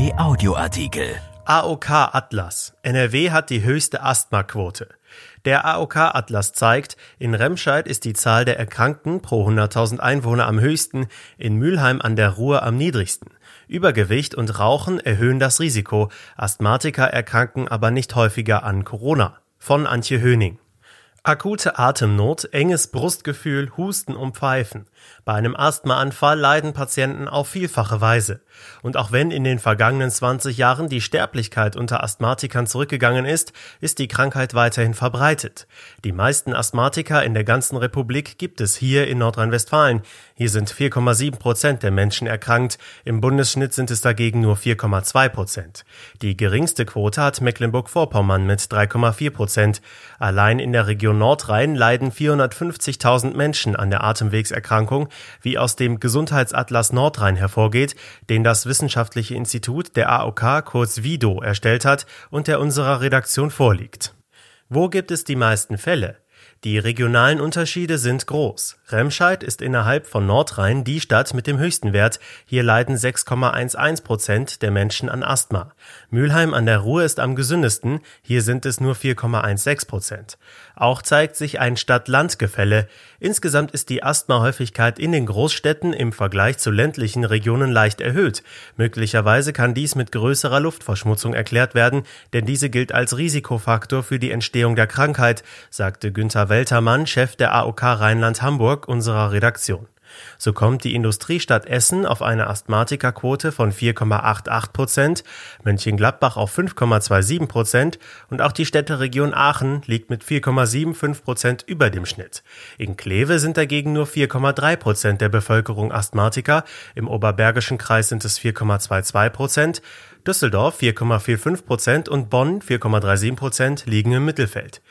RP Audioartikel. AOK Atlas. NRW hat die höchste Asthmaquote. Der AOK Atlas zeigt, in Remscheid ist die Zahl der Erkrankten pro 100.000 Einwohner am höchsten, in Mülheim an der Ruhr am niedrigsten. Übergewicht und Rauchen erhöhen das Risiko, Asthmatiker erkranken aber nicht häufiger an Corona. Von Antje Höning. Akute Atemnot, enges Brustgefühl, Husten und Pfeifen. Bei einem Asthmaanfall leiden Patienten auf vielfache Weise. Und auch wenn in den vergangenen 20 Jahren die Sterblichkeit unter Asthmatikern zurückgegangen ist, ist die Krankheit weiterhin verbreitet. Die meisten Asthmatiker in der ganzen Republik gibt es hier in Nordrhein-Westfalen. Hier sind 4,7 Prozent der Menschen erkrankt. Im Bundesschnitt sind es dagegen nur 4,2 Prozent. Die geringste Quote hat Mecklenburg-Vorpommern mit 3,4 Prozent. Allein in der Region Nordrhein leiden 450.000 Menschen an der Atemwegserkrankung, wie aus dem Gesundheitsatlas Nordrhein hervorgeht, den das Wissenschaftliche Institut der AOK kurz VIDO erstellt hat und der unserer Redaktion vorliegt. Wo gibt es die meisten Fälle? Die regionalen Unterschiede sind groß. Remscheid ist innerhalb von Nordrhein die Stadt mit dem höchsten Wert. Hier leiden 6,11 Prozent der Menschen an Asthma. Mülheim an der Ruhr ist am gesündesten. Hier sind es nur 4,16 Prozent. Auch zeigt sich ein Stadt-Land-Gefälle. Insgesamt ist die Asthma-Häufigkeit in den Großstädten im Vergleich zu ländlichen Regionen leicht erhöht. Möglicherweise kann dies mit größerer Luftverschmutzung erklärt werden, denn diese gilt als Risikofaktor für die Entstehung der Krankheit, sagte Günther Weltermann, Chef der AOK Rheinland-Hamburg, unserer Redaktion. So kommt die Industriestadt Essen auf eine Asthmatikerquote von 4,88 Prozent, Mönchengladbach auf 5,27 Prozent und auch die Städteregion Aachen liegt mit 4,75 Prozent über dem Schnitt. In Kleve sind dagegen nur 4,3 Prozent der Bevölkerung Asthmatiker, im Oberbergischen Kreis sind es 4,22 Prozent, Düsseldorf 4,45 Prozent und Bonn 4,37 Prozent liegen im Mittelfeld.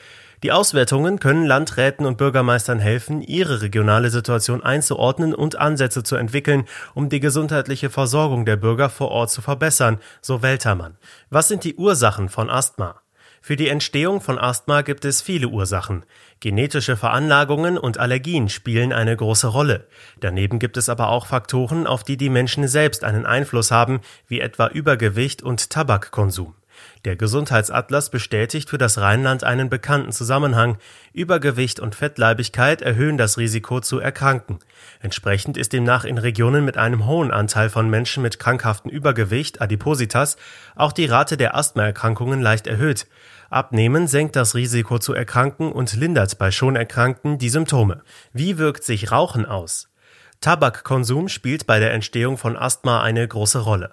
Die Auswertungen können Landräten und Bürgermeistern helfen, ihre regionale Situation einzuordnen und Ansätze zu entwickeln, um die gesundheitliche Versorgung der Bürger vor Ort zu verbessern, so Weltermann. Was sind die Ursachen von Asthma? Für die Entstehung von Asthma gibt es viele Ursachen. Genetische Veranlagungen und Allergien spielen eine große Rolle. Daneben gibt es aber auch Faktoren, auf die die Menschen selbst einen Einfluss haben, wie etwa Übergewicht und Tabakkonsum. Der Gesundheitsatlas bestätigt für das Rheinland einen bekannten Zusammenhang. Übergewicht und Fettleibigkeit erhöhen das Risiko zu erkranken. Entsprechend ist demnach in Regionen mit einem hohen Anteil von Menschen mit krankhaftem Übergewicht, Adipositas, auch die Rate der Asthmaerkrankungen leicht erhöht. Abnehmen senkt das Risiko zu erkranken und lindert bei schon Erkrankten die Symptome. Wie wirkt sich Rauchen aus? Tabakkonsum spielt bei der Entstehung von Asthma eine große Rolle.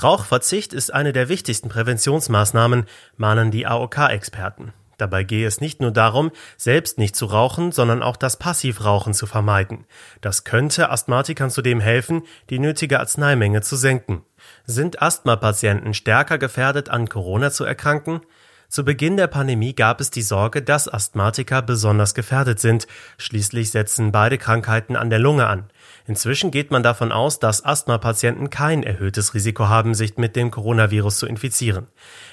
Rauchverzicht ist eine der wichtigsten Präventionsmaßnahmen, mahnen die AOK-Experten. Dabei gehe es nicht nur darum, selbst nicht zu rauchen, sondern auch das Passivrauchen zu vermeiden. Das könnte Asthmatikern zudem helfen, die nötige Arzneimenge zu senken. Sind Asthmapatienten stärker gefährdet, an Corona zu erkranken? Zu Beginn der Pandemie gab es die Sorge, dass Asthmatiker besonders gefährdet sind. Schließlich setzen beide Krankheiten an der Lunge an. Inzwischen geht man davon aus, dass Asthmapatienten kein erhöhtes Risiko haben, sich mit dem Coronavirus zu infizieren.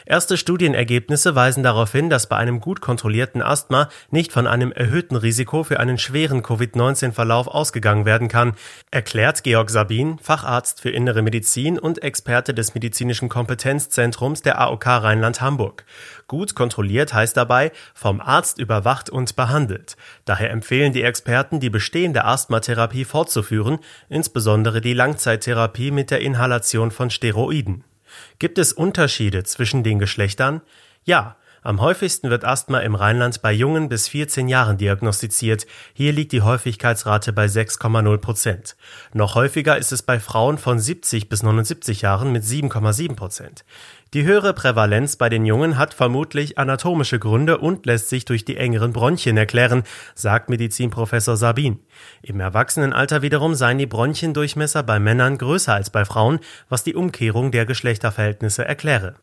Erste Studienergebnisse weisen darauf hin, dass bei einem gut kontrollierten Asthma nicht von einem erhöhten Risiko für einen schweren Covid-19-Verlauf ausgegangen werden kann, erklärt Georg Sabin, Facharzt für Innere Medizin und Experte des Medizinischen Kompetenzzentrums der AOK Rheinland-Hamburg. Gut kontrolliert heißt dabei vom Arzt überwacht und behandelt. Daher empfehlen die Experten, die bestehende Asthmatherapie fortzuführen durchführen, insbesondere die Langzeittherapie mit der Inhalation von Steroiden. Gibt es Unterschiede zwischen den Geschlechtern? Ja, am häufigsten wird Asthma im Rheinland bei Jungen bis 14 Jahren diagnostiziert. Hier liegt die Häufigkeitsrate bei 6,0 Prozent. Noch häufiger ist es bei Frauen von 70 bis 79 Jahren mit 7,7 Prozent. Die höhere Prävalenz bei den Jungen hat vermutlich anatomische Gründe und lässt sich durch die engeren Bronchien erklären, sagt Medizinprofessor Sabin. Im Erwachsenenalter wiederum seien die Bronchiendurchmesser bei Männern größer als bei Frauen, was die Umkehrung der Geschlechterverhältnisse erkläre.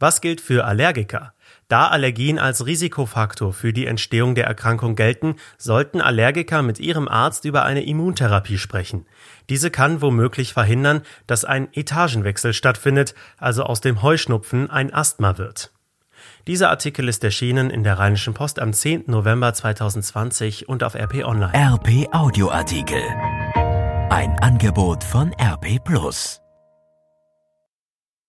Was gilt für Allergiker? Da Allergien als Risikofaktor für die Entstehung der Erkrankung gelten, sollten Allergiker mit ihrem Arzt über eine Immuntherapie sprechen. Diese kann womöglich verhindern, dass ein Etagenwechsel stattfindet, also aus dem Heuschnupfen ein Asthma wird. Dieser Artikel ist erschienen in der Rheinischen Post am 10. November 2020 und auf RP Online. RP Audioartikel. Ein Angebot von RP Plus.